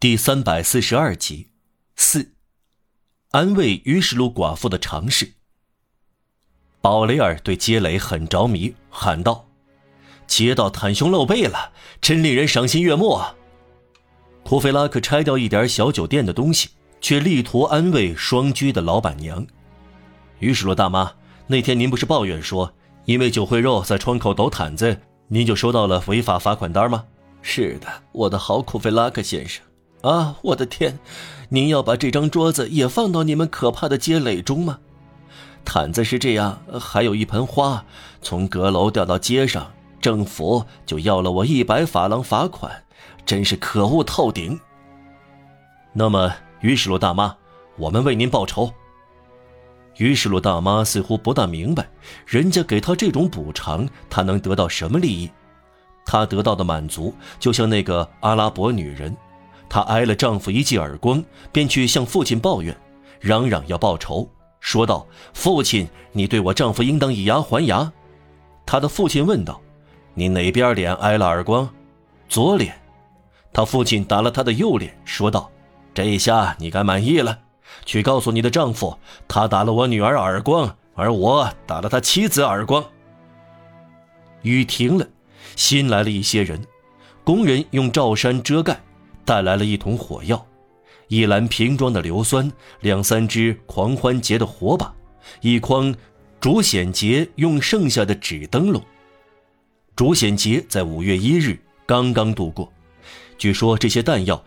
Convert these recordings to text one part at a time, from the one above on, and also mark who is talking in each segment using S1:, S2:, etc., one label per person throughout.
S1: 第三百四十二集，四，安慰于世禄寡妇的尝试。宝雷尔对杰雷很着迷，喊道：“街道袒胸露背了，真令人赏心悦目啊！”库菲拉克拆掉一点小酒店的东西，却力图安慰双居的老板娘。于世禄大妈，那天您不是抱怨说，因为酒会肉在窗口抖毯子，您就收到了违法罚款单吗？是的，我的好库菲拉克先生。啊，我的天！您要把这张桌子也放到你们可怕的街垒中吗？毯子是这样，还有一盆花从阁楼掉到街上，政府就要了我一百法郎罚款，真是可恶透顶。那么，于世禄大妈，我们为您报仇。于世禄大妈似乎不大明白，人家给她这种补偿，她能得到什么利益？她得到的满足，就像那个阿拉伯女人。她挨了丈夫一记耳光，便去向父亲抱怨，嚷嚷要报仇，说道：“父亲，你对我丈夫应当以牙还牙。”她的父亲问道：“你哪边脸挨了耳光？”“左脸。”她父亲打了她的右脸，说道：“这一下你该满意了，去告诉你的丈夫，他打了我女儿耳光，而我打了他妻子耳光。”雨停了，新来了一些人，工人用罩衫遮盖。带来了一桶火药，一篮瓶装的硫酸，两三支狂欢节的火把，一筐主显节用剩下的纸灯笼。主显节在五月一日刚刚度过，据说这些弹药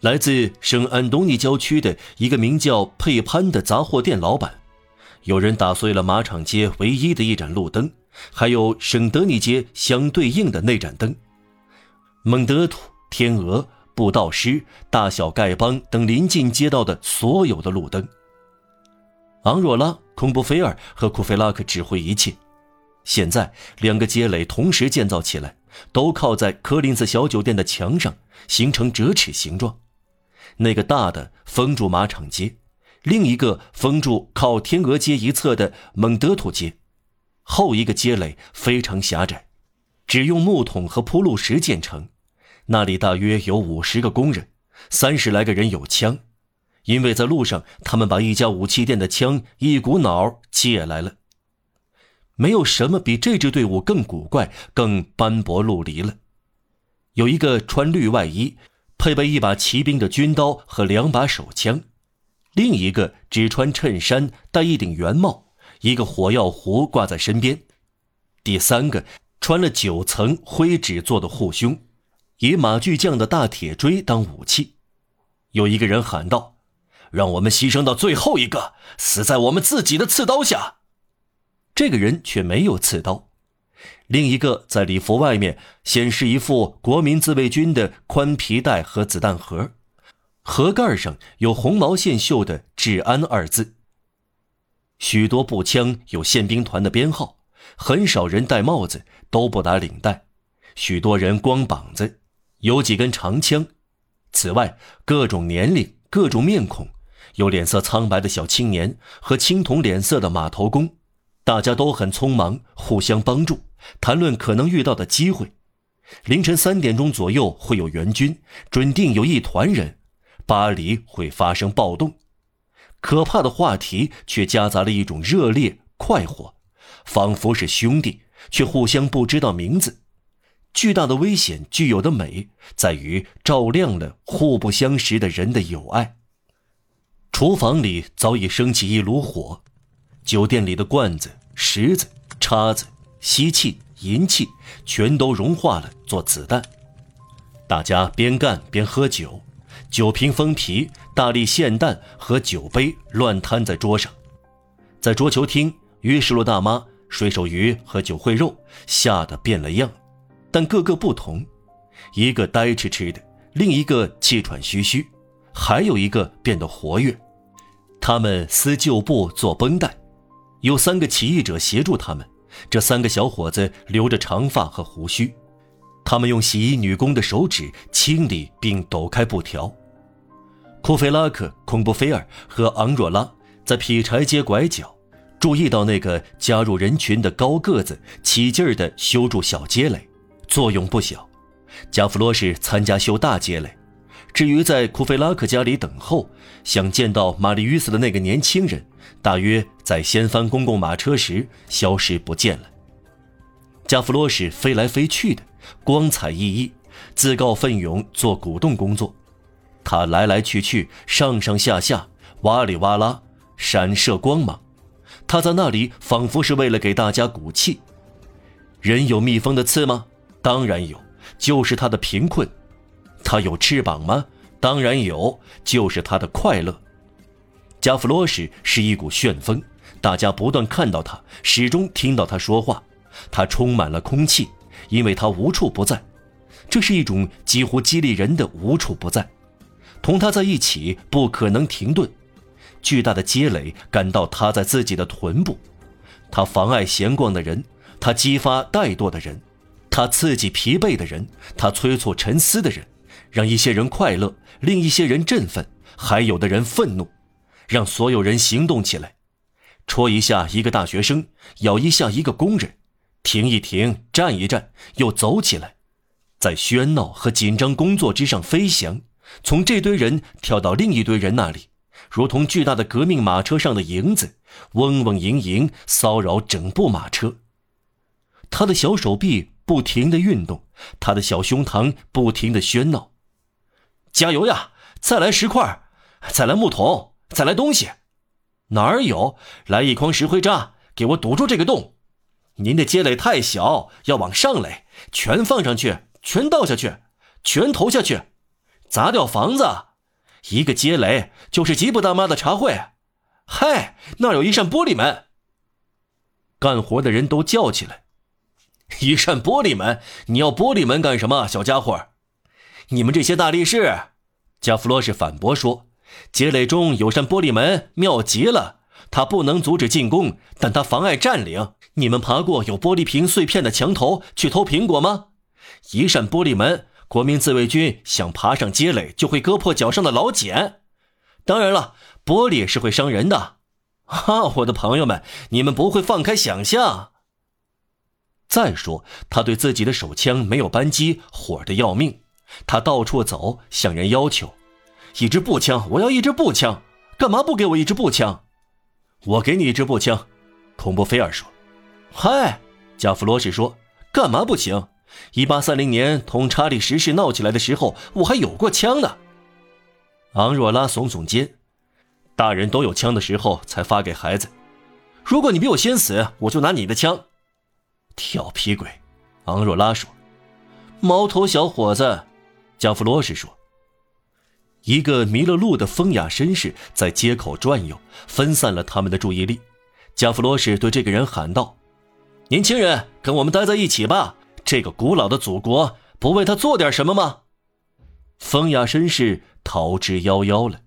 S1: 来自圣安东尼郊区的一个名叫佩潘的杂货店老板。有人打碎了马场街唯一的一盏路灯，还有圣德尼街相对应的那盏灯。蒙德土、天鹅。布道师、大小丐帮等临近街道的所有的路灯。昂若拉、孔布菲尔和库菲拉克指挥一切。现在两个街垒同时建造起来，都靠在科林斯小酒店的墙上，形成折尺形状。那个大的封住马场街，另一个封住靠天鹅街一侧的蒙德图街。后一个街垒非常狭窄，只用木桶和铺路石建成。那里大约有五十个工人，三十来个人有枪，因为在路上，他们把一家武器店的枪一股脑借来了。没有什么比这支队伍更古怪、更斑驳陆离了。有一个穿绿外衣，配备一把骑兵的军刀和两把手枪；另一个只穿衬衫，戴一顶圆帽，一个火药壶挂在身边；第三个穿了九层灰纸做的护胸。以马巨匠的大铁锥当武器，有一个人喊道：“让我们牺牲到最后一个，死在我们自己的刺刀下。”这个人却没有刺刀。另一个在礼服外面显示一副国民自卫军的宽皮带和子弹盒，盒盖上有红毛线绣的“治安”二字。许多步枪有宪兵团的编号，很少人戴帽子，都不打领带，许多人光膀子。有几根长枪，此外，各种年龄、各种面孔，有脸色苍白的小青年和青铜脸色的码头工，大家都很匆忙，互相帮助，谈论可能遇到的机会。凌晨三点钟左右会有援军，准定有一团人，巴黎会发生暴动。可怕的话题却夹杂了一种热烈快活，仿佛是兄弟，却互相不知道名字。巨大的危险具有的美，在于照亮了互不相识的人的友爱。厨房里早已升起一炉火，酒店里的罐子、石子、叉子、锡器、银器全都融化了做子弹。大家边干边喝酒，酒瓶封皮、大力霰弹和酒杯乱摊在桌上。在桌球厅，于世禄大妈、水手鱼和酒烩肉吓得变了样。但个个不同，一个呆痴痴的，另一个气喘吁吁，还有一个变得活跃。他们撕旧布做绷带，有三个起义者协助他们。这三个小伙子留着长发和胡须，他们用洗衣女工的手指清理并抖开布条。库菲拉克、孔布菲尔和昂若拉在劈柴街拐角，注意到那个加入人群的高个子起劲儿地修筑小街垒。作用不小，加弗罗什参加修大街垒，至于在库菲拉克家里等候，想见到玛丽·约瑟的那个年轻人，大约在掀翻公共马车时消失不见了。加弗洛什飞来飞去的，光彩熠熠，自告奋勇做鼓动工作。他来来去去，上上下下，哇里哇啦，闪射光芒。他在那里仿佛是为了给大家鼓气。人有蜜蜂的刺吗？当然有，就是他的贫困。他有翅膀吗？当然有，就是他的快乐。加弗罗什是一股旋风，大家不断看到他，始终听到他说话。他充满了空气，因为他无处不在。这是一种几乎激励人的无处不在。同他在一起不可能停顿。巨大的积累感到他在自己的臀部。他妨碍闲逛的人，他激发怠惰的人，他刺激疲惫的人，他催促沉思的人。让一些人快乐，另一些人振奋，还有的人愤怒，让所有人行动起来，戳一下一个大学生，咬一下一个工人，停一停，站一站，又走起来，在喧闹和紧张工作之上飞翔，从这堆人跳到另一堆人那里，如同巨大的革命马车上的蝇子，嗡嗡营营骚扰整部马车。他的小手臂不停地运动，他的小胸膛不停地喧闹。加油呀！再来石块，再来木桶，再来东西。哪儿有？来一筐石灰渣，给我堵住这个洞。您的接垒太小，要往上垒，全放上去，全倒下去，全投下去，砸掉房子。一个接垒就是吉普大妈的茶会。嗨，那有一扇玻璃门。干活的人都叫起来：“一扇玻璃门？你要玻璃门干什么，小家伙？”你们这些大力士，加弗罗什反驳说：“街垒中有扇玻璃门，妙极了。它不能阻止进攻，但它妨碍占领。你们爬过有玻璃瓶碎片的墙头去偷苹果吗？一扇玻璃门，国民自卫军想爬上街垒就会割破脚上的老茧。当然了，玻璃是会伤人的。哈，我的朋友们，你们不会放开想象。再说，他对自己的手枪没有扳机，火的要命。”他到处走，向人要求：“一支步枪，我要一支步枪，干嘛不给我一支步枪？”“我给你一支步枪。”孔布菲尔说。“嗨，加弗罗什说，干嘛不行？一八三零年同查理十世闹起来的时候，我还有过枪呢。”昂若拉耸耸肩：“大人都有枪的时候才发给孩子。如果你比我先死，我就拿你的枪。”调皮鬼，昂若拉说：“毛头小伙子。”加弗罗什说：“一个迷了路的风雅绅士在街口转悠，分散了他们的注意力。加弗罗什对这个人喊道：‘年轻人，跟我们待在一起吧！这个古老的祖国不为他做点什么吗？’风雅绅士逃之夭夭了。